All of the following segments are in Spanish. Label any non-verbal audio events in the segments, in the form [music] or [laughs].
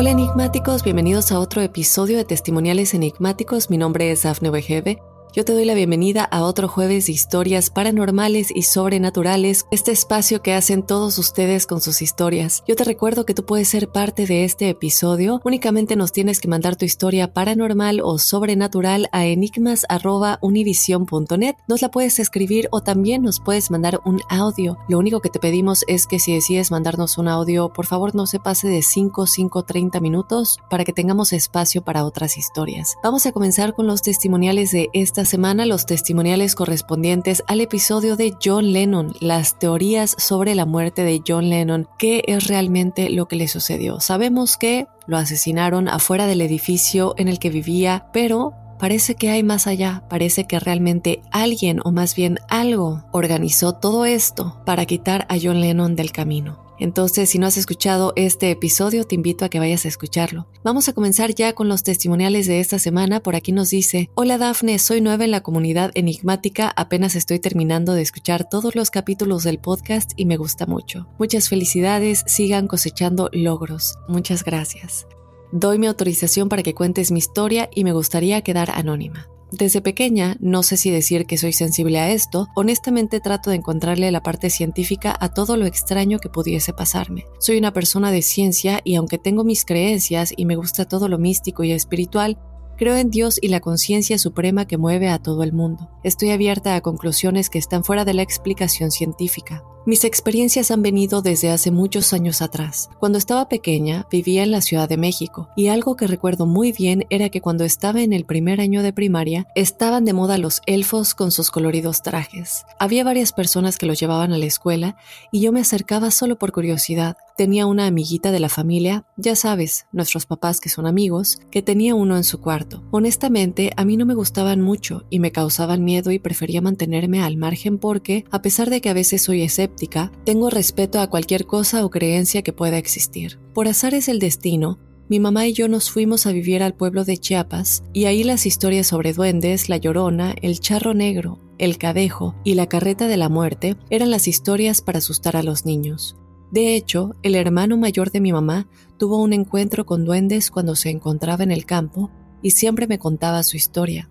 Hola enigmáticos, bienvenidos a otro episodio de Testimoniales Enigmáticos. Mi nombre es Afne Wegebe. Yo te doy la bienvenida a otro jueves de historias paranormales y sobrenaturales, este espacio que hacen todos ustedes con sus historias. Yo te recuerdo que tú puedes ser parte de este episodio, únicamente nos tienes que mandar tu historia paranormal o sobrenatural a enigmas.univision.net. Nos la puedes escribir o también nos puedes mandar un audio. Lo único que te pedimos es que si decides mandarnos un audio, por favor no se pase de 5, 5, 30 minutos para que tengamos espacio para otras historias. Vamos a comenzar con los testimoniales de esta semana los testimoniales correspondientes al episodio de John Lennon, las teorías sobre la muerte de John Lennon, qué es realmente lo que le sucedió. Sabemos que lo asesinaron afuera del edificio en el que vivía, pero Parece que hay más allá, parece que realmente alguien o más bien algo organizó todo esto para quitar a John Lennon del camino. Entonces, si no has escuchado este episodio, te invito a que vayas a escucharlo. Vamos a comenzar ya con los testimoniales de esta semana. Por aquí nos dice, hola Dafne, soy nueva en la comunidad enigmática, apenas estoy terminando de escuchar todos los capítulos del podcast y me gusta mucho. Muchas felicidades, sigan cosechando logros. Muchas gracias. Doy mi autorización para que cuentes mi historia y me gustaría quedar anónima. Desde pequeña, no sé si decir que soy sensible a esto, honestamente trato de encontrarle la parte científica a todo lo extraño que pudiese pasarme. Soy una persona de ciencia y aunque tengo mis creencias y me gusta todo lo místico y espiritual, creo en Dios y la conciencia suprema que mueve a todo el mundo. Estoy abierta a conclusiones que están fuera de la explicación científica. Mis experiencias han venido desde hace muchos años atrás. Cuando estaba pequeña, vivía en la Ciudad de México, y algo que recuerdo muy bien era que cuando estaba en el primer año de primaria, estaban de moda los elfos con sus coloridos trajes. Había varias personas que los llevaban a la escuela, y yo me acercaba solo por curiosidad. Tenía una amiguita de la familia, ya sabes, nuestros papás que son amigos, que tenía uno en su cuarto. Honestamente, a mí no me gustaban mucho y me causaban miedo y prefería mantenerme al margen porque, a pesar de que a veces soy escéptica, tengo respeto a cualquier cosa o creencia que pueda existir. Por azar es el destino, mi mamá y yo nos fuimos a vivir al pueblo de Chiapas y ahí las historias sobre duendes, la llorona, el charro negro, el cadejo y la carreta de la muerte eran las historias para asustar a los niños. De hecho, el hermano mayor de mi mamá tuvo un encuentro con duendes cuando se encontraba en el campo y siempre me contaba su historia.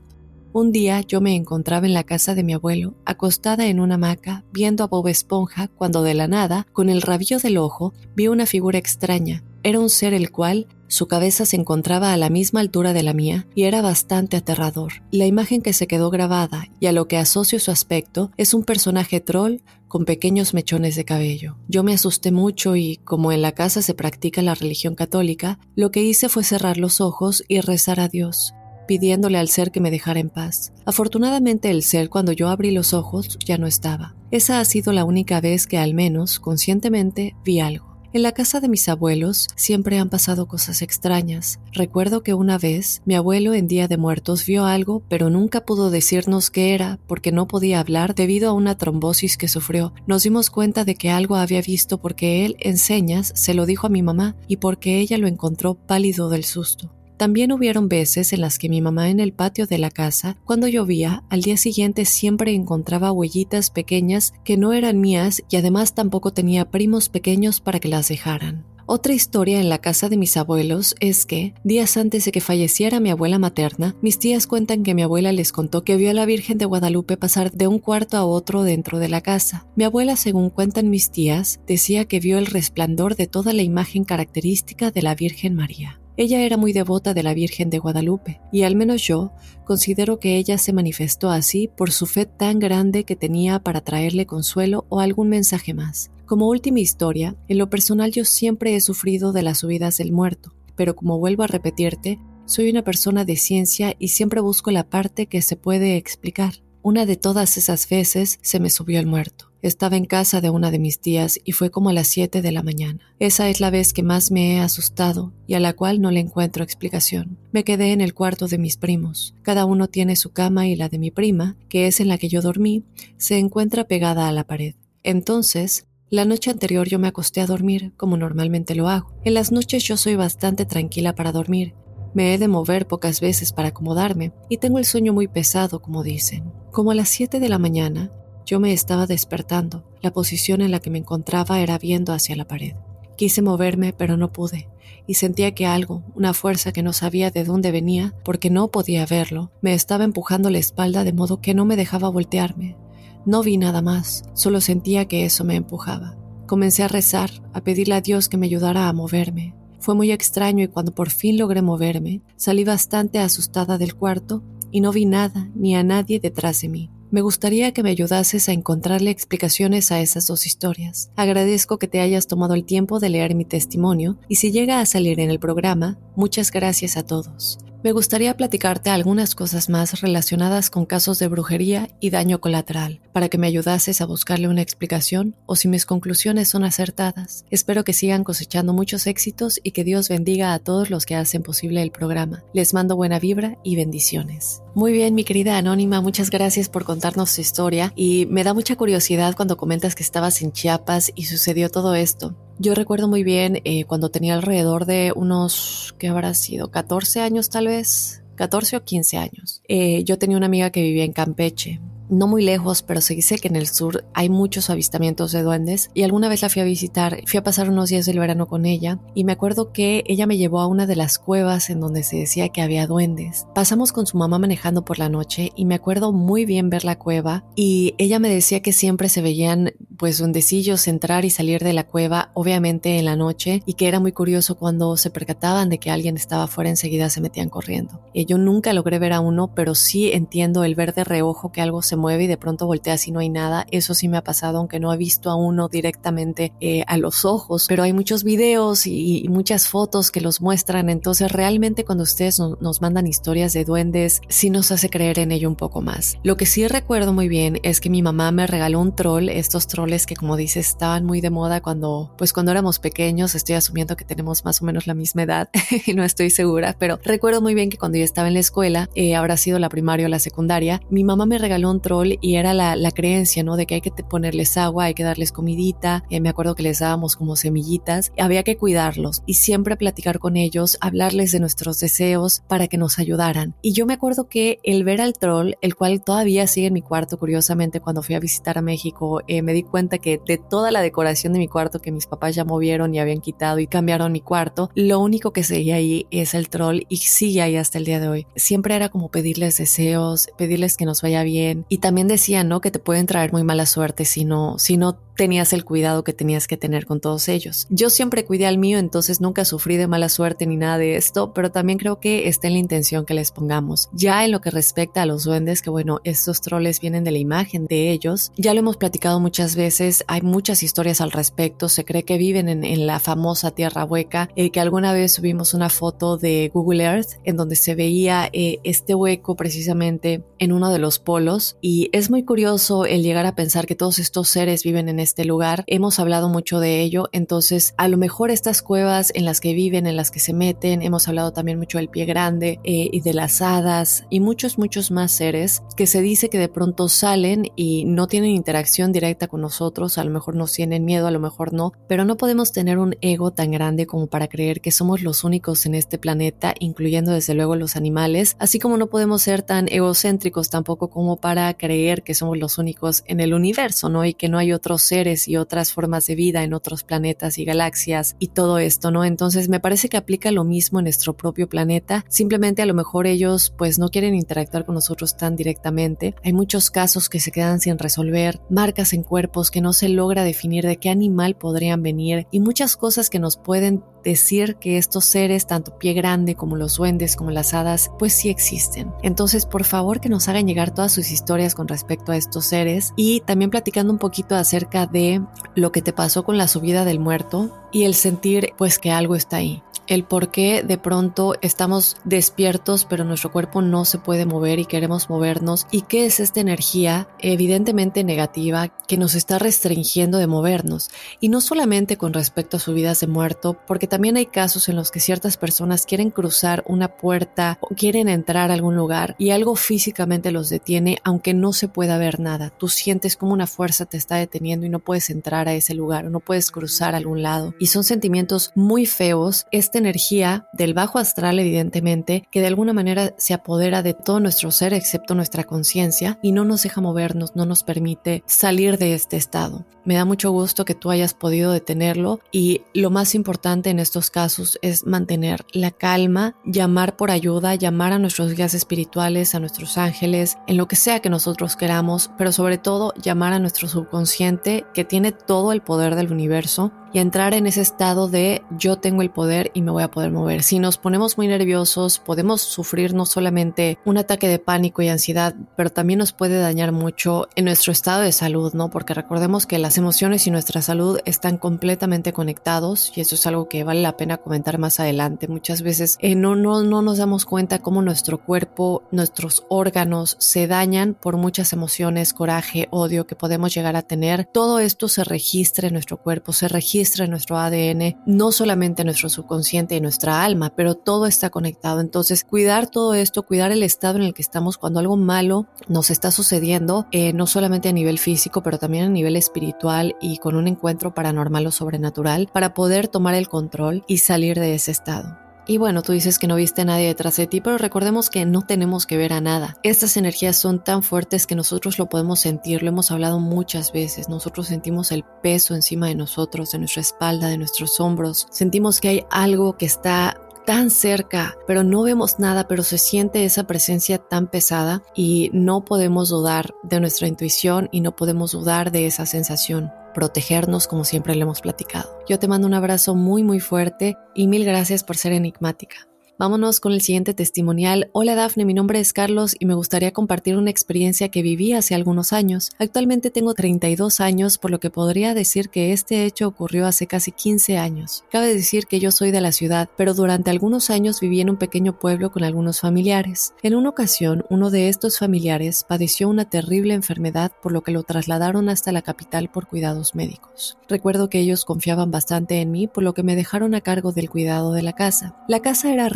Un día yo me encontraba en la casa de mi abuelo, acostada en una hamaca, viendo a Bob Esponja, cuando de la nada, con el rabillo del ojo, vi una figura extraña. Era un ser el cual su cabeza se encontraba a la misma altura de la mía y era bastante aterrador. La imagen que se quedó grabada y a lo que asocio su aspecto es un personaje troll con pequeños mechones de cabello. Yo me asusté mucho y, como en la casa se practica la religión católica, lo que hice fue cerrar los ojos y rezar a Dios. Pidiéndole al ser que me dejara en paz. Afortunadamente el ser cuando yo abrí los ojos ya no estaba. Esa ha sido la única vez que al menos conscientemente vi algo. En la casa de mis abuelos siempre han pasado cosas extrañas. Recuerdo que una vez mi abuelo en Día de Muertos vio algo, pero nunca pudo decirnos qué era porque no podía hablar debido a una trombosis que sufrió. Nos dimos cuenta de que algo había visto porque él en señas se lo dijo a mi mamá y porque ella lo encontró pálido del susto. También hubieron veces en las que mi mamá en el patio de la casa, cuando llovía, al día siguiente siempre encontraba huellitas pequeñas que no eran mías y además tampoco tenía primos pequeños para que las dejaran. Otra historia en la casa de mis abuelos es que, días antes de que falleciera mi abuela materna, mis tías cuentan que mi abuela les contó que vio a la Virgen de Guadalupe pasar de un cuarto a otro dentro de la casa. Mi abuela, según cuentan mis tías, decía que vio el resplandor de toda la imagen característica de la Virgen María. Ella era muy devota de la Virgen de Guadalupe, y al menos yo considero que ella se manifestó así por su fe tan grande que tenía para traerle consuelo o algún mensaje más. Como última historia, en lo personal yo siempre he sufrido de las subidas del muerto, pero como vuelvo a repetirte, soy una persona de ciencia y siempre busco la parte que se puede explicar. Una de todas esas veces se me subió el muerto. Estaba en casa de una de mis tías y fue como a las 7 de la mañana. Esa es la vez que más me he asustado y a la cual no le encuentro explicación. Me quedé en el cuarto de mis primos. Cada uno tiene su cama y la de mi prima, que es en la que yo dormí, se encuentra pegada a la pared. Entonces, la noche anterior yo me acosté a dormir, como normalmente lo hago. En las noches yo soy bastante tranquila para dormir. Me he de mover pocas veces para acomodarme y tengo el sueño muy pesado, como dicen. Como a las 7 de la mañana, yo me estaba despertando. La posición en la que me encontraba era viendo hacia la pared. Quise moverme, pero no pude, y sentía que algo, una fuerza que no sabía de dónde venía, porque no podía verlo, me estaba empujando la espalda de modo que no me dejaba voltearme. No vi nada más, solo sentía que eso me empujaba. Comencé a rezar, a pedirle a Dios que me ayudara a moverme. Fue muy extraño y cuando por fin logré moverme, salí bastante asustada del cuarto y no vi nada ni a nadie detrás de mí. Me gustaría que me ayudases a encontrarle explicaciones a esas dos historias. Agradezco que te hayas tomado el tiempo de leer mi testimonio y si llega a salir en el programa, muchas gracias a todos. Me gustaría platicarte algunas cosas más relacionadas con casos de brujería y daño colateral, para que me ayudases a buscarle una explicación o si mis conclusiones son acertadas. Espero que sigan cosechando muchos éxitos y que Dios bendiga a todos los que hacen posible el programa. Les mando buena vibra y bendiciones. Muy bien, mi querida Anónima, muchas gracias por contarnos su historia y me da mucha curiosidad cuando comentas que estabas en Chiapas y sucedió todo esto. Yo recuerdo muy bien eh, cuando tenía alrededor de unos, ¿qué habrá sido? 14 años tal vez, 14 o 15 años. Eh, yo tenía una amiga que vivía en Campeche no muy lejos, pero se dice que en el sur hay muchos avistamientos de duendes y alguna vez la fui a visitar, fui a pasar unos días del verano con ella y me acuerdo que ella me llevó a una de las cuevas en donde se decía que había duendes. Pasamos con su mamá manejando por la noche y me acuerdo muy bien ver la cueva y ella me decía que siempre se veían pues duendecillos entrar y salir de la cueva, obviamente en la noche, y que era muy curioso cuando se percataban de que alguien estaba afuera enseguida se metían corriendo. Y yo nunca logré ver a uno, pero sí entiendo el ver de reojo que algo se mueve y de pronto voltea si no hay nada. Eso sí me ha pasado, aunque no he visto a uno directamente eh, a los ojos, pero hay muchos videos y, muchas fotos que los muestran. Entonces, realmente cuando ustedes nos mandan historias de duendes, sí nos hace creer en ello un poco más. Lo que sí recuerdo muy bien es que mi mamá me regaló un troll, estos troles que como dices estaban muy de moda cuando, pues cuando éramos pequeños. Estoy asumiendo que tenemos más o menos la misma edad y [laughs] no estoy segura, pero recuerdo muy bien que cuando yo estaba en la escuela, eh, habrá sido la primaria o la secundaria, mi mamá me regaló un troll y era la, creencia, ¿no? De que hay que ponerles agua, hay que darles comidita. Eh, me acuerdo que les dábamos como semillitas. Había que cuidarlos y siempre platicar con ellos, hablarles de nuestros deseos para que nos ayudaran. Y yo me acuerdo que el ver al troll, el cual todavía sigue en mi cuarto, curiosamente, cuando fui a visitar a México, eh, me di cuenta que de toda la decoración de mi cuarto que mis papás ya movieron y habían quitado y cambiaron mi cuarto, lo único que seguía ahí es el troll y sigue ahí hasta el día de hoy. Siempre era como pedirles deseos, pedirles que nos vaya bien también también decían, ¿no? Que te pueden traer muy mala suerte si no, si no tenías el cuidado que tenías que tener con todos ellos. Yo siempre cuidé al mío, entonces nunca sufrí de mala suerte ni nada de esto, pero también creo que está en la intención que les pongamos. Ya en lo que respecta a los duendes, que bueno, estos troles vienen de la imagen de ellos, ya lo hemos platicado muchas veces, hay muchas historias al respecto, se cree que viven en, la famosa Tierra Hueca, eh, que alguna vez subimos una foto de Google Earth en donde se veía eh, este hueco precisamente en uno de los polos y es muy curioso el llegar a pensar que todos estos seres viven en este lugar. Hemos hablado mucho de ello, entonces a lo mejor estas cuevas en las que viven, en las que se meten, hemos hablado también mucho del pie grande eh, y de las hadas y muchos, muchos más seres que se dice que de pronto salen y no tienen interacción directa con nosotros, a lo mejor nos tienen miedo, a lo mejor no, pero no podemos tener un ego tan grande como para creer que somos los únicos en este planeta, incluyendo desde luego los animales, así como no podemos ser tan egocéntricos tampoco como para creer que somos los únicos en el universo, ¿no? Y que no hay otros seres y otras formas de vida en otros planetas y galaxias y todo esto, ¿no? Entonces me parece que aplica lo mismo en nuestro propio planeta, simplemente a lo mejor ellos pues no quieren interactuar con nosotros tan directamente. Hay muchos casos que se quedan sin resolver, marcas en cuerpos que no se logra definir de qué animal podrían venir y muchas cosas que nos pueden decir que estos seres, tanto pie grande como los duendes, como las hadas, pues sí existen. Entonces, por favor, que nos hagan llegar todas sus historias con respecto a estos seres y también platicando un poquito acerca de lo que te pasó con la subida del muerto y el sentir pues que algo está ahí el por qué de pronto estamos despiertos pero nuestro cuerpo no se puede mover y queremos movernos y qué es esta energía evidentemente negativa que nos está restringiendo de movernos. Y no solamente con respecto a subidas de muerto porque también hay casos en los que ciertas personas quieren cruzar una puerta o quieren entrar a algún lugar y algo físicamente los detiene aunque no se pueda ver nada. Tú sientes como una fuerza te está deteniendo y no puedes entrar a ese lugar o no puedes cruzar a algún lado. Y son sentimientos muy feos. Este energía del bajo astral, evidentemente, que de alguna manera se apodera de todo nuestro ser excepto nuestra conciencia y no nos deja movernos, no nos permite salir de este estado. Me da mucho gusto que tú hayas podido detenerlo y lo más importante en estos casos es mantener la calma, llamar por ayuda, llamar a nuestros guías espirituales, a nuestros ángeles, en lo que sea que nosotros queramos, pero sobre todo llamar a nuestro subconsciente que tiene todo el poder del universo y entrar en ese estado de yo tengo el poder y me voy a poder mover. Si nos ponemos muy nerviosos, podemos sufrir no solamente un ataque de pánico y ansiedad, pero también nos puede dañar mucho en nuestro estado de salud, ¿no? Porque recordemos que las emociones y nuestra salud están completamente conectados y eso es algo que vale la pena comentar más adelante. Muchas veces eh, no, no, no nos damos cuenta cómo nuestro cuerpo, nuestros órganos se dañan por muchas emociones, coraje, odio que podemos llegar a tener. Todo esto se registra en nuestro cuerpo, se registra registra nuestro ADN, no solamente nuestro subconsciente y nuestra alma, pero todo está conectado. Entonces, cuidar todo esto, cuidar el estado en el que estamos cuando algo malo nos está sucediendo, eh, no solamente a nivel físico, pero también a nivel espiritual y con un encuentro paranormal o sobrenatural, para poder tomar el control y salir de ese estado. Y bueno, tú dices que no viste a nadie detrás de ti, pero recordemos que no tenemos que ver a nada. Estas energías son tan fuertes que nosotros lo podemos sentir, lo hemos hablado muchas veces. Nosotros sentimos el peso encima de nosotros, de nuestra espalda, de nuestros hombros. Sentimos que hay algo que está tan cerca, pero no vemos nada, pero se siente esa presencia tan pesada y no podemos dudar de nuestra intuición y no podemos dudar de esa sensación protegernos como siempre le hemos platicado. Yo te mando un abrazo muy muy fuerte y mil gracias por ser enigmática. Vámonos con el siguiente testimonial. Hola Dafne, mi nombre es Carlos y me gustaría compartir una experiencia que viví hace algunos años. Actualmente tengo 32 años, por lo que podría decir que este hecho ocurrió hace casi 15 años. Cabe decir que yo soy de la ciudad, pero durante algunos años viví en un pequeño pueblo con algunos familiares. En una ocasión, uno de estos familiares padeció una terrible enfermedad, por lo que lo trasladaron hasta la capital por cuidados médicos. Recuerdo que ellos confiaban bastante en mí, por lo que me dejaron a cargo del cuidado de la casa. La casa era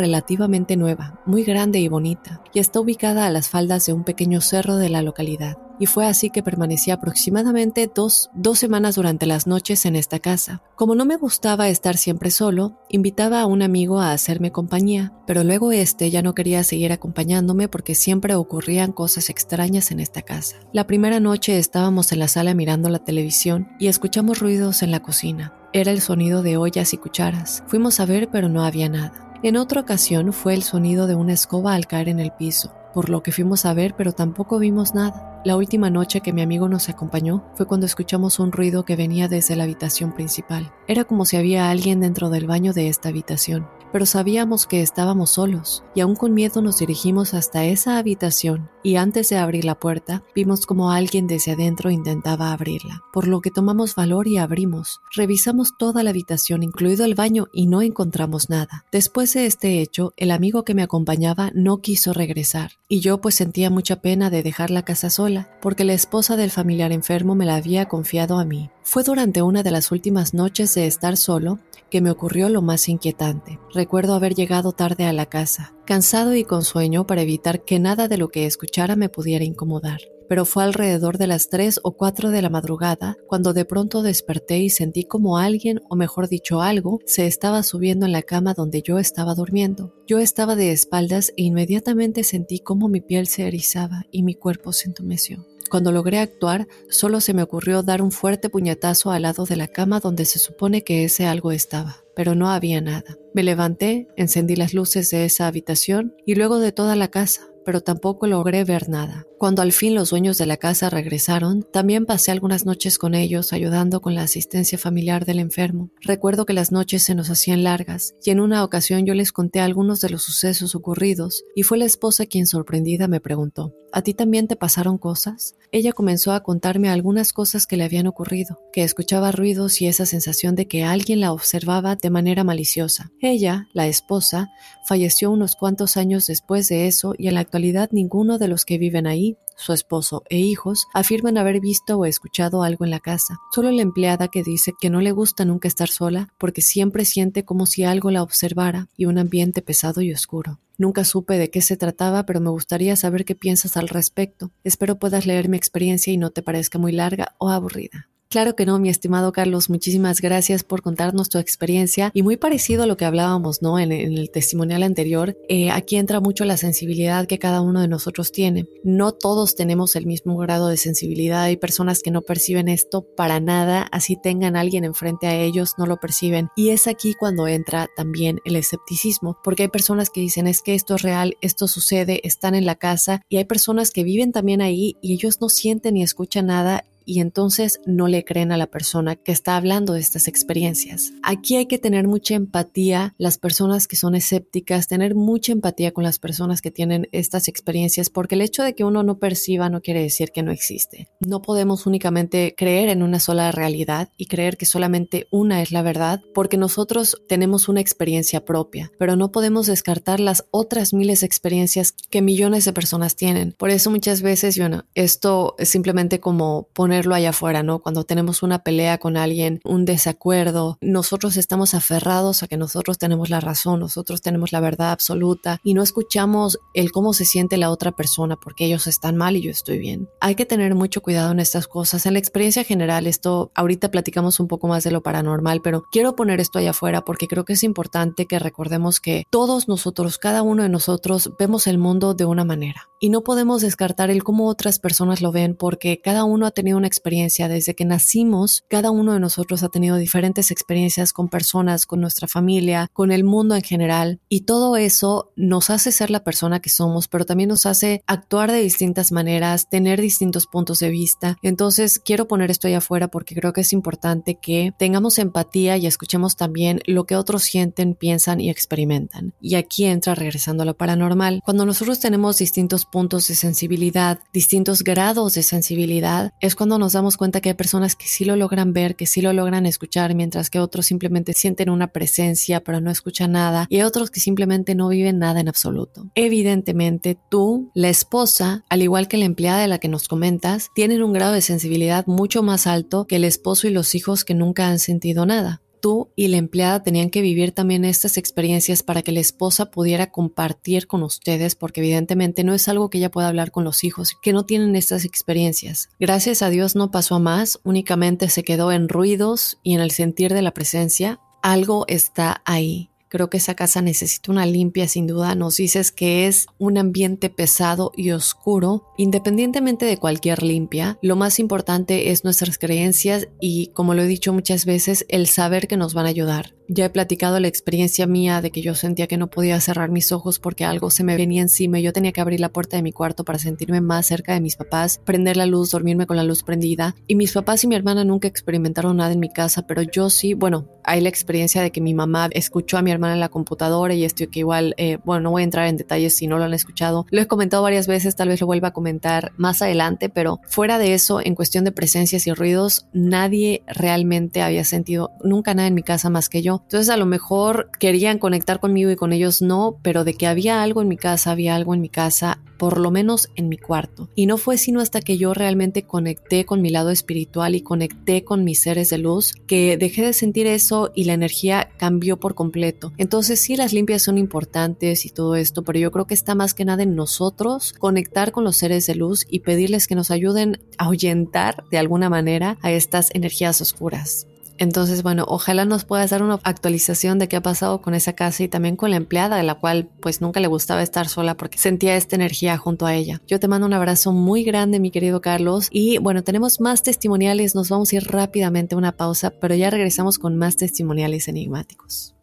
nueva, muy grande y bonita, y está ubicada a las faldas de un pequeño cerro de la localidad. Y fue así que permanecí aproximadamente dos, dos semanas durante las noches en esta casa. Como no me gustaba estar siempre solo, invitaba a un amigo a hacerme compañía, pero luego este ya no quería seguir acompañándome porque siempre ocurrían cosas extrañas en esta casa. La primera noche estábamos en la sala mirando la televisión y escuchamos ruidos en la cocina. Era el sonido de ollas y cucharas. Fuimos a ver pero no había nada. En otra ocasión fue el sonido de una escoba al caer en el piso, por lo que fuimos a ver pero tampoco vimos nada. La última noche que mi amigo nos acompañó fue cuando escuchamos un ruido que venía desde la habitación principal. Era como si había alguien dentro del baño de esta habitación pero sabíamos que estábamos solos y aún con miedo nos dirigimos hasta esa habitación y antes de abrir la puerta vimos como alguien desde adentro intentaba abrirla, por lo que tomamos valor y abrimos. Revisamos toda la habitación, incluido el baño, y no encontramos nada. Después de este hecho, el amigo que me acompañaba no quiso regresar y yo pues sentía mucha pena de dejar la casa sola, porque la esposa del familiar enfermo me la había confiado a mí. Fue durante una de las últimas noches de estar solo que me ocurrió lo más inquietante. Recuerdo haber llegado tarde a la casa, cansado y con sueño para evitar que nada de lo que escuchara me pudiera incomodar. Pero fue alrededor de las 3 o 4 de la madrugada cuando de pronto desperté y sentí como alguien, o mejor dicho algo, se estaba subiendo en la cama donde yo estaba durmiendo. Yo estaba de espaldas e inmediatamente sentí como mi piel se erizaba y mi cuerpo se entumeció. Cuando logré actuar, solo se me ocurrió dar un fuerte puñetazo al lado de la cama donde se supone que ese algo estaba, pero no había nada. Me levanté, encendí las luces de esa habitación y luego de toda la casa, pero tampoco logré ver nada. Cuando al fin los dueños de la casa regresaron, también pasé algunas noches con ellos ayudando con la asistencia familiar del enfermo. Recuerdo que las noches se nos hacían largas y en una ocasión yo les conté algunos de los sucesos ocurridos y fue la esposa quien sorprendida me preguntó, ¿A ti también te pasaron cosas? Ella comenzó a contarme algunas cosas que le habían ocurrido, que escuchaba ruidos y esa sensación de que alguien la observaba de manera maliciosa. Ella, la esposa, falleció unos cuantos años después de eso y en la actualidad ninguno de los que viven ahí su esposo e hijos afirman haber visto o escuchado algo en la casa. Solo la empleada que dice que no le gusta nunca estar sola porque siempre siente como si algo la observara y un ambiente pesado y oscuro. Nunca supe de qué se trataba, pero me gustaría saber qué piensas al respecto. Espero puedas leer mi experiencia y no te parezca muy larga o aburrida. Claro que no, mi estimado Carlos, muchísimas gracias por contarnos tu experiencia y muy parecido a lo que hablábamos, ¿no? En, el testimonial anterior, eh, aquí entra mucho la sensibilidad que cada uno de nosotros tiene. No todos tenemos el mismo grado de sensibilidad, hay personas que no perciben esto para nada, así tengan a alguien enfrente a ellos, no lo perciben. Y es aquí cuando entra también el escepticismo, porque hay personas que dicen es que esto es real, esto sucede, están en la casa y hay personas que viven también ahí y ellos no sienten ni escuchan nada y entonces no le creen a la persona que está hablando de estas experiencias. Aquí hay que tener mucha empatía, las personas que son escépticas, tener mucha empatía con las personas que tienen estas experiencias, porque el hecho de que uno no perciba no quiere decir que no existe. No podemos únicamente creer en una sola realidad y creer que solamente una es la verdad, porque nosotros tenemos una experiencia propia, pero no podemos descartar las otras miles de experiencias que millones de personas tienen. Por eso muchas veces, bueno, esto es simplemente como poner ponerlo allá afuera, ¿no? Cuando tenemos una pelea con alguien, un desacuerdo, nosotros estamos aferrados a que nosotros tenemos la razón, nosotros tenemos la verdad absoluta y no escuchamos el cómo se siente la otra persona porque ellos están mal y yo estoy bien. Hay que tener mucho cuidado en estas cosas. En la experiencia general, esto ahorita platicamos un poco más de lo paranormal, pero quiero poner esto allá afuera porque creo que es importante que recordemos que todos nosotros, cada uno de nosotros, vemos el mundo de una manera y no podemos descartar el cómo otras personas lo ven porque cada uno ha tenido una experiencia. Desde que nacimos, cada uno de nosotros ha tenido diferentes experiencias con personas, con nuestra familia, con el mundo en general. Y todo eso nos hace ser la persona que somos, pero también nos hace actuar de distintas maneras, tener distintos puntos de vista. Entonces, quiero poner esto ahí afuera porque creo que es importante que tengamos empatía y escuchemos también lo que otros sienten, piensan y experimentan. Y aquí entra regresando a lo paranormal. Cuando nosotros tenemos distintos puntos de sensibilidad, distintos grados de sensibilidad, es cuando nos damos cuenta que hay personas que sí lo logran ver, que sí lo logran escuchar, mientras que otros simplemente sienten una presencia pero no escuchan nada y hay otros que simplemente no viven nada en absoluto. Evidentemente tú, la esposa, al igual que la empleada de la que nos comentas, tienen un grado de sensibilidad mucho más alto que el esposo y los hijos que nunca han sentido nada tú y la empleada tenían que vivir también estas experiencias para que la esposa pudiera compartir con ustedes, porque evidentemente no es algo que ella pueda hablar con los hijos, que no tienen estas experiencias. Gracias a Dios no pasó a más, únicamente se quedó en ruidos y en el sentir de la presencia. Algo está ahí. Creo que esa casa necesita una limpia, sin duda. Nos dices que es un ambiente pesado y oscuro. Independientemente de cualquier limpia, lo más importante es nuestras creencias y, como lo he dicho muchas veces, el saber que nos van a ayudar. Ya he platicado la experiencia mía de que yo sentía que no podía cerrar mis ojos porque algo se me venía encima y yo tenía que abrir la puerta de mi cuarto para sentirme más cerca de mis papás, prender la luz, dormirme con la luz prendida. Y mis papás y mi hermana nunca experimentaron nada en mi casa, pero yo sí, bueno, hay la experiencia de que mi mamá escuchó a mi hermana en la computadora y esto que igual, eh, bueno, no voy a entrar en detalles si no lo han escuchado. Lo he comentado varias veces, tal vez lo vuelva a comentar más adelante, pero fuera de eso, en cuestión de presencias y ruidos, nadie realmente había sentido nunca nada en mi casa más que yo. Entonces a lo mejor querían conectar conmigo y con ellos no, pero de que había algo en mi casa, había algo en mi casa, por lo menos en mi cuarto. Y no fue sino hasta que yo realmente conecté con mi lado espiritual y conecté con mis seres de luz que dejé de sentir eso y la energía cambió por completo. Entonces sí, las limpias son importantes y todo esto, pero yo creo que está más que nada en nosotros conectar con los seres de luz y pedirles que nos ayuden a ahuyentar de alguna manera a estas energías oscuras. Entonces, bueno, ojalá nos puedas dar una actualización de qué ha pasado con esa casa y también con la empleada, de la cual pues nunca le gustaba estar sola porque sentía esta energía junto a ella. Yo te mando un abrazo muy grande, mi querido Carlos. Y bueno, tenemos más testimoniales, nos vamos a ir rápidamente a una pausa, pero ya regresamos con más testimoniales enigmáticos.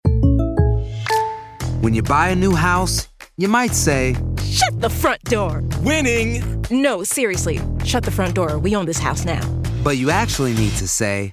When you buy a new house, you might say, Shut the front door! Winning! No, seriously, shut the front door. We own this house now. but you actually need to say,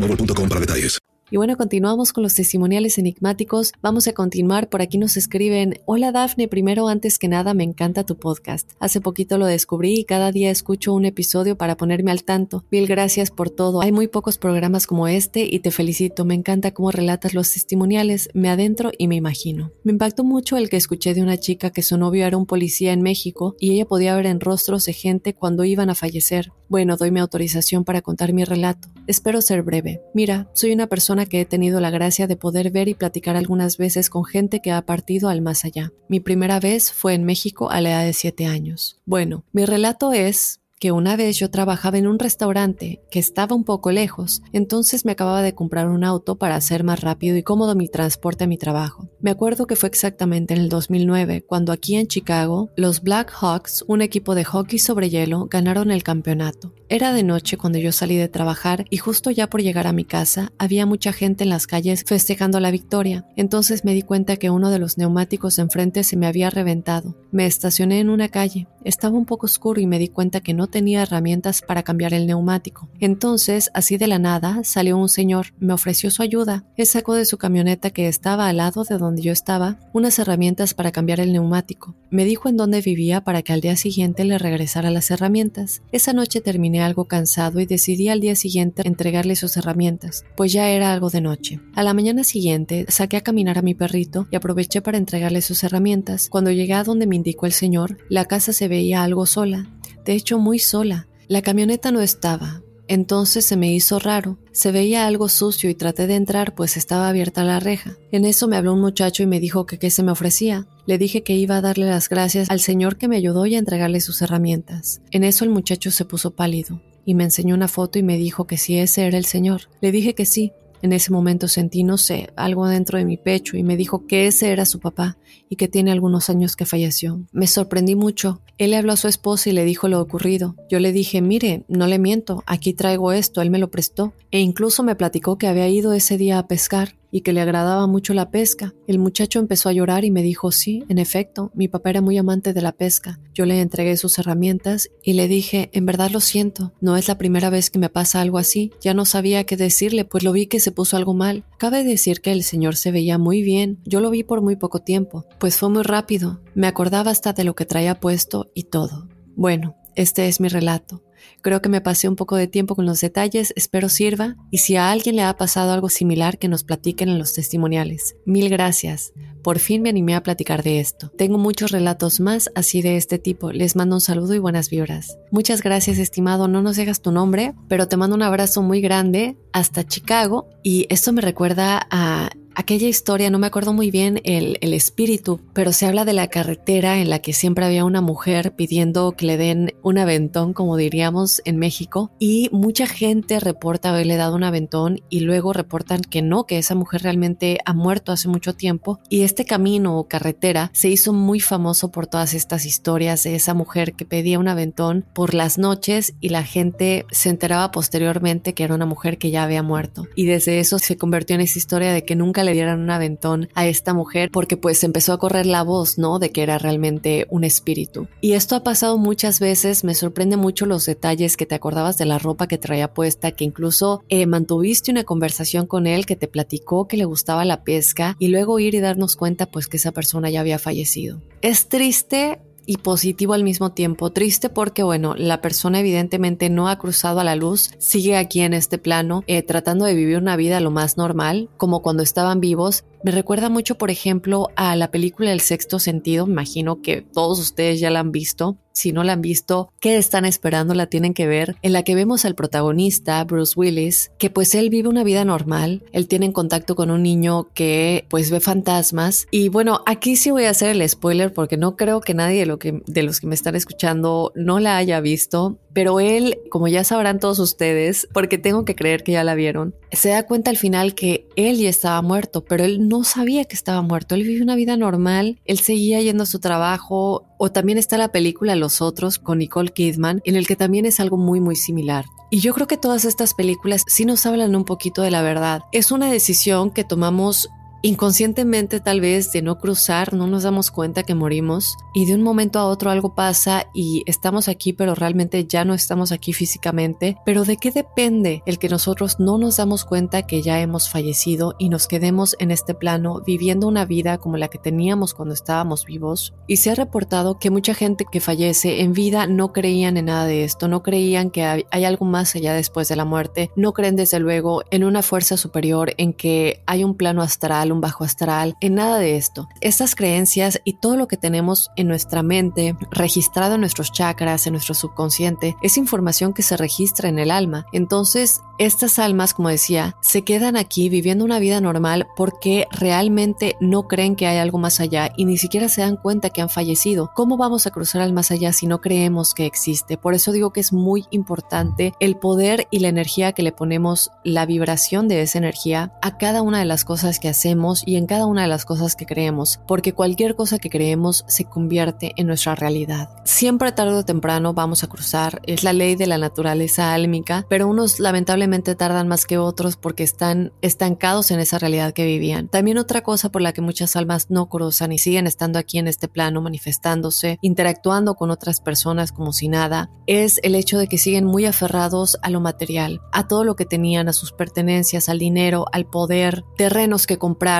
Y bueno, continuamos con los testimoniales enigmáticos. Vamos a continuar. Por aquí nos escriben, hola Dafne, primero antes que nada me encanta tu podcast. Hace poquito lo descubrí y cada día escucho un episodio para ponerme al tanto. Mil gracias por todo. Hay muy pocos programas como este y te felicito. Me encanta cómo relatas los testimoniales. Me adentro y me imagino. Me impactó mucho el que escuché de una chica que su novio era un policía en México y ella podía ver en rostros de gente cuando iban a fallecer. Bueno, doy mi autorización para contar mi relato. Espero ser breve. Mira, soy una persona que he tenido la gracia de poder ver y platicar algunas veces con gente que ha partido al más allá. Mi primera vez fue en México a la edad de 7 años. Bueno, mi relato es que una vez yo trabajaba en un restaurante que estaba un poco lejos, entonces me acababa de comprar un auto para hacer más rápido y cómodo mi transporte a mi trabajo. Me acuerdo que fue exactamente en el 2009 cuando aquí en Chicago los Black Hawks, un equipo de hockey sobre hielo, ganaron el campeonato. Era de noche cuando yo salí de trabajar y justo ya por llegar a mi casa había mucha gente en las calles festejando la victoria. Entonces me di cuenta que uno de los neumáticos enfrente se me había reventado. Me estacioné en una calle. Estaba un poco oscuro y me di cuenta que no tenía herramientas para cambiar el neumático. Entonces, así de la nada, salió un señor, me ofreció su ayuda. Él sacó de su camioneta que estaba al lado de donde yo estaba unas herramientas para cambiar el neumático. Me dijo en dónde vivía para que al día siguiente le regresara las herramientas. Esa noche terminé algo cansado y decidí al día siguiente entregarle sus herramientas, pues ya era algo de noche. A la mañana siguiente saqué a caminar a mi perrito y aproveché para entregarle sus herramientas. Cuando llegué a donde me indicó el señor, la casa se veía algo sola, de hecho muy sola. La camioneta no estaba. Entonces se me hizo raro. Se veía algo sucio y traté de entrar pues estaba abierta la reja. En eso me habló un muchacho y me dijo que qué se me ofrecía. Le dije que iba a darle las gracias al señor que me ayudó y a entregarle sus herramientas. En eso el muchacho se puso pálido y me enseñó una foto y me dijo que si ese era el señor. Le dije que sí. En ese momento sentí, no sé, algo dentro de mi pecho y me dijo que ese era su papá y que tiene algunos años que falleció. Me sorprendí mucho. Él le habló a su esposa y le dijo lo ocurrido. Yo le dije, mire, no le miento, aquí traigo esto, él me lo prestó. E incluso me platicó que había ido ese día a pescar y que le agradaba mucho la pesca. El muchacho empezó a llorar y me dijo, sí, en efecto, mi papá era muy amante de la pesca. Yo le entregué sus herramientas y le dije, en verdad lo siento, no es la primera vez que me pasa algo así. Ya no sabía qué decirle, pues lo vi que se puso algo mal. Cabe decir que el señor se veía muy bien. Yo lo vi por muy poco tiempo, pues fue muy rápido. Me acordaba hasta de lo que traía puesto y todo. Bueno, este es mi relato. Creo que me pasé un poco de tiempo con los detalles, espero sirva y si a alguien le ha pasado algo similar que nos platiquen en los testimoniales. Mil gracias. Por fin me animé a platicar de esto. Tengo muchos relatos más así de este tipo. Les mando un saludo y buenas vibras. Muchas gracias, estimado. No nos dejas tu nombre, pero te mando un abrazo muy grande hasta Chicago. Y esto me recuerda a aquella historia, no me acuerdo muy bien el, el, espíritu, pero se habla de la carretera en la que siempre había una mujer pidiendo que le den un aventón, como diríamos en México, y mucha gente reporta haberle dado un aventón y luego reportan que no, que esa mujer realmente ha muerto hace mucho tiempo. Y este camino o carretera se hizo muy famoso por todas estas historias de esa mujer que pedía un aventón por las noches y la gente se enteraba posteriormente que era una mujer que ya había muerto. Y desde eso se convirtió en esa historia de que nunca le dieran un aventón a esta mujer porque pues empezó a correr la voz, ¿no? De que era realmente un espíritu. Y esto ha pasado muchas veces, me sorprende mucho los detalles que te acordabas de la ropa que traía puesta, que incluso eh, mantuviste una conversación con él que te platicó que le gustaba la pesca y luego ir y darnos cuenta pues que esa persona ya había fallecido. Es triste y positivo al mismo tiempo. Triste porque, bueno, la persona evidentemente no ha cruzado a la luz, sigue aquí en este plano, eh, tratando de vivir una vida lo más normal, como cuando estaban vivos. Me recuerda mucho, por ejemplo, a la película El Sexto Sentido. Imagino que todos ustedes ya la han visto. Si no la han visto, ¿qué están esperando? La tienen que ver. En la que vemos al protagonista, Bruce Willis, que pues él vive una vida normal. Él tiene en contacto con un niño que pues ve fantasmas. Y bueno, aquí sí voy a hacer el spoiler porque no creo que nadie de, de los que me están escuchando no la haya visto. Pero él, como ya sabrán todos ustedes, porque tengo que creer que ya la vieron, se da cuenta al final que él ya estaba muerto, pero él no sabía que estaba muerto. Él vive una vida normal, él seguía yendo a su trabajo. O también está la película Los Otros con Nicole Kidman, en el que también es algo muy, muy similar. Y yo creo que todas estas películas sí nos hablan un poquito de la verdad. Es una decisión que tomamos Inconscientemente tal vez de no cruzar no nos damos cuenta que morimos y de un momento a otro algo pasa y estamos aquí pero realmente ya no estamos aquí físicamente. Pero ¿de qué depende el que nosotros no nos damos cuenta que ya hemos fallecido y nos quedemos en este plano viviendo una vida como la que teníamos cuando estábamos vivos? Y se ha reportado que mucha gente que fallece en vida no creían en nada de esto, no creían que hay algo más allá después de la muerte, no creen desde luego en una fuerza superior, en que hay un plano astral un bajo astral, en nada de esto. Estas creencias y todo lo que tenemos en nuestra mente, registrado en nuestros chakras, en nuestro subconsciente, es información que se registra en el alma. Entonces, estas almas, como decía, se quedan aquí viviendo una vida normal porque realmente no creen que hay algo más allá y ni siquiera se dan cuenta que han fallecido. ¿Cómo vamos a cruzar al más allá si no creemos que existe? Por eso digo que es muy importante el poder y la energía que le ponemos, la vibración de esa energía a cada una de las cosas que hacemos y en cada una de las cosas que creemos, porque cualquier cosa que creemos se convierte en nuestra realidad. Siempre tarde o temprano vamos a cruzar, es la ley de la naturaleza álmica, pero unos lamentablemente tardan más que otros porque están estancados en esa realidad que vivían. También otra cosa por la que muchas almas no cruzan y siguen estando aquí en este plano, manifestándose, interactuando con otras personas como si nada, es el hecho de que siguen muy aferrados a lo material, a todo lo que tenían, a sus pertenencias, al dinero, al poder, terrenos que compraron,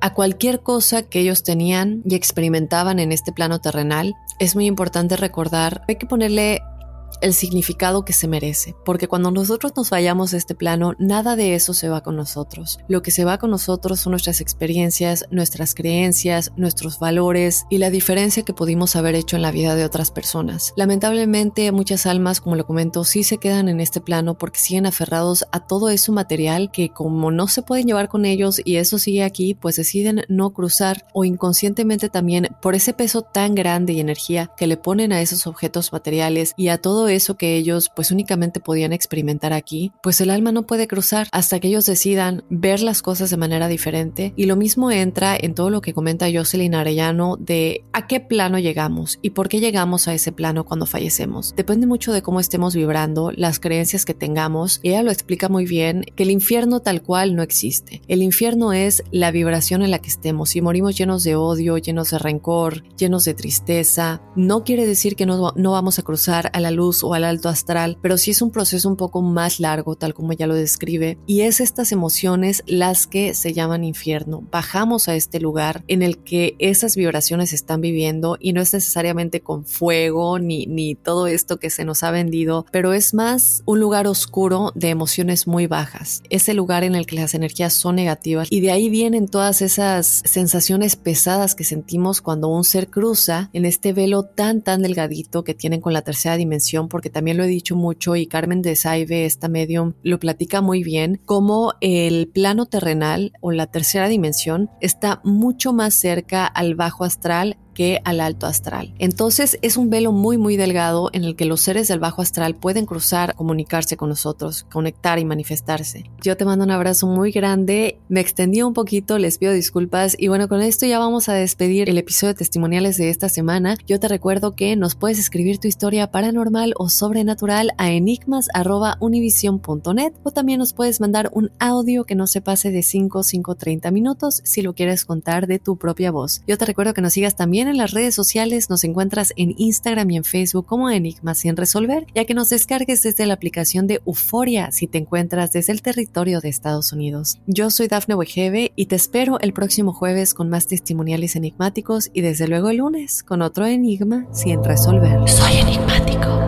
a cualquier cosa que ellos tenían y experimentaban en este plano terrenal. Es muy importante recordar, hay que ponerle el significado que se merece, porque cuando nosotros nos vayamos de este plano, nada de eso se va con nosotros. Lo que se va con nosotros son nuestras experiencias, nuestras creencias, nuestros valores y la diferencia que pudimos haber hecho en la vida de otras personas. Lamentablemente, muchas almas, como lo comento, sí se quedan en este plano porque siguen aferrados a todo eso material que como no se pueden llevar con ellos y eso sigue aquí, pues deciden no cruzar o inconscientemente también por ese peso tan grande y energía que le ponen a esos objetos materiales y a todo eso que ellos pues únicamente podían experimentar aquí, pues el alma no puede cruzar hasta que ellos decidan ver las cosas de manera diferente. Y lo mismo entra en todo lo que comenta Jocelyn Arellano de a qué plano llegamos y por qué llegamos a ese plano cuando fallecemos. Depende mucho de cómo estemos vibrando, las creencias que tengamos. ella lo explica muy bien que el infierno tal cual no existe. El infierno es la vibración en la que estemos. Si morimos llenos de odio, llenos de rencor, llenos de tristeza, no quiere decir que no, no vamos a cruzar a la luz o al alto astral, pero sí es un proceso un poco más largo, tal como ya lo describe, y es estas emociones las que se llaman infierno. Bajamos a este lugar en el que esas vibraciones están viviendo y no es necesariamente con fuego ni, ni todo esto que se nos ha vendido, pero es más un lugar oscuro de emociones muy bajas. Es el lugar en el que las energías son negativas y de ahí vienen todas esas sensaciones pesadas que sentimos cuando un ser cruza en este velo tan tan delgadito que tienen con la tercera dimensión, porque también lo he dicho mucho y Carmen de Saive, esta medium, lo platica muy bien, como el plano terrenal o la tercera dimensión está mucho más cerca al bajo astral al alto astral. Entonces es un velo muy muy delgado en el que los seres del bajo astral pueden cruzar, comunicarse con nosotros, conectar y manifestarse. Yo te mando un abrazo muy grande, me extendí un poquito, les pido disculpas y bueno, con esto ya vamos a despedir el episodio de testimoniales de esta semana. Yo te recuerdo que nos puedes escribir tu historia paranormal o sobrenatural a enigmas.univision.net o también nos puedes mandar un audio que no se pase de 5 5 30 minutos si lo quieres contar de tu propia voz. Yo te recuerdo que nos sigas también en las redes sociales nos encuentras en Instagram y en Facebook como Enigmas sin resolver, ya que nos descargues desde la aplicación de Euforia si te encuentras desde el territorio de Estados Unidos. Yo soy Dafne Wegebe y te espero el próximo jueves con más testimoniales enigmáticos y desde luego el lunes con otro enigma sin resolver. Soy enigmático.